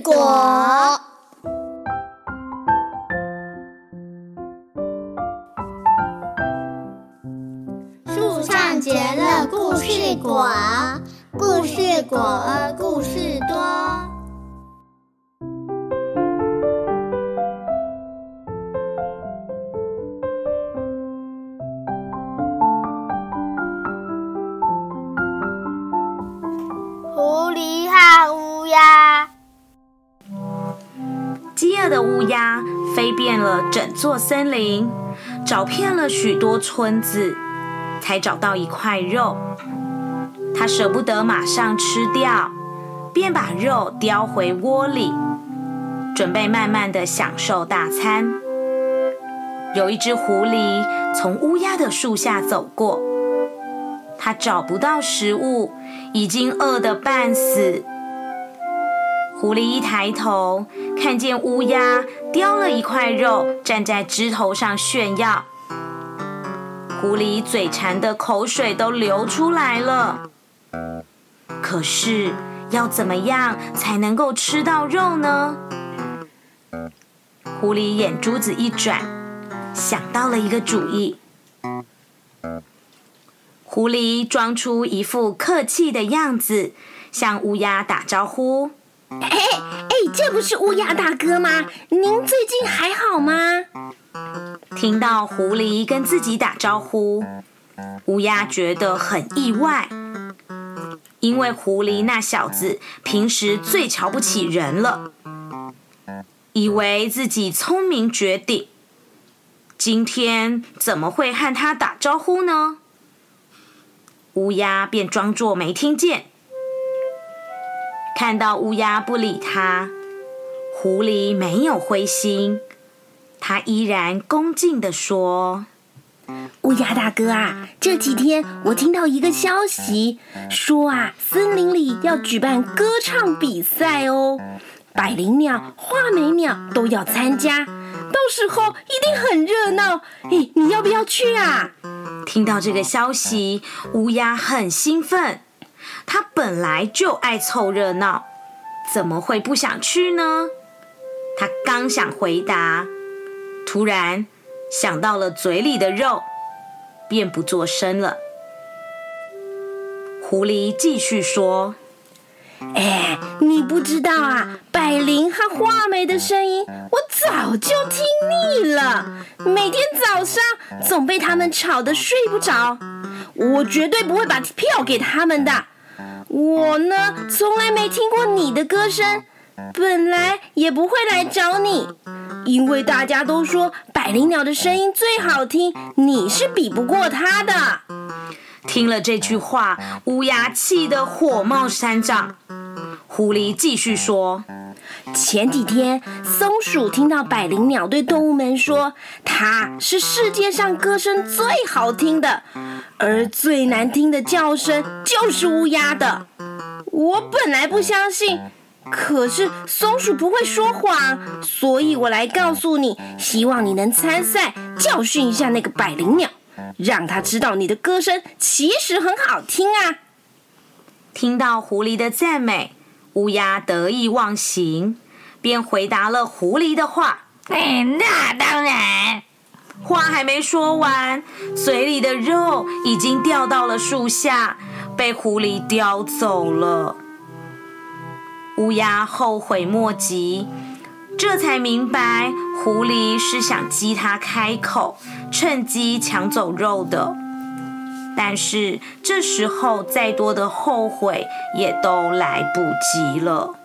果。树上结了故事果，故事果儿故事多。的乌鸦飞遍了整座森林，找遍了许多村子，才找到一块肉。它舍不得马上吃掉，便把肉叼回窝里，准备慢慢的享受大餐。有一只狐狸从乌鸦的树下走过，它找不到食物，已经饿得半死。狐狸一抬头，看见乌鸦叼了一块肉，站在枝头上炫耀。狐狸嘴馋的口水都流出来了。可是要怎么样才能够吃到肉呢？狐狸眼珠子一转，想到了一个主意。狐狸装出一副客气的样子，向乌鸦打招呼。哎哎，这不是乌鸦大哥吗？您最近还好吗？听到狐狸跟自己打招呼，乌鸦觉得很意外，因为狐狸那小子平时最瞧不起人了，以为自己聪明绝顶，今天怎么会和他打招呼呢？乌鸦便装作没听见。看到乌鸦不理他，狐狸没有灰心，它依然恭敬地说：“乌鸦大哥啊，这几天我听到一个消息，说啊，森林里要举办歌唱比赛哦，百灵鸟、画眉鸟都要参加，到时候一定很热闹。哎，你要不要去啊？”听到这个消息，乌鸦很兴奋。他本来就爱凑热闹，怎么会不想去呢？他刚想回答，突然想到了嘴里的肉，便不作声了。狐狸继续说：“哎，你不知道啊，百灵和画眉的声音，我早就听腻了，每天早上总被他们吵得睡不着。我绝对不会把票给他们的。”我呢，从来没听过你的歌声，本来也不会来找你，因为大家都说百灵鸟的声音最好听，你是比不过它的。听了这句话，乌鸦气得火冒三丈。狐狸继续说：“前几天，松鼠听到百灵鸟对动物们说，它是世界上歌声最好听的。”而最难听的叫声就是乌鸦的。我本来不相信，可是松鼠不会说谎，所以我来告诉你，希望你能参赛，教训一下那个百灵鸟，让他知道你的歌声其实很好听啊！听到狐狸的赞美，乌鸦得意忘形，便回答了狐狸的话：“哎，那当然。”话还没说完，嘴里的肉已经掉到了树下，被狐狸叼走了。乌鸦后悔莫及，这才明白狐狸是想激他开口，趁机抢走肉的。但是这时候再多的后悔也都来不及了。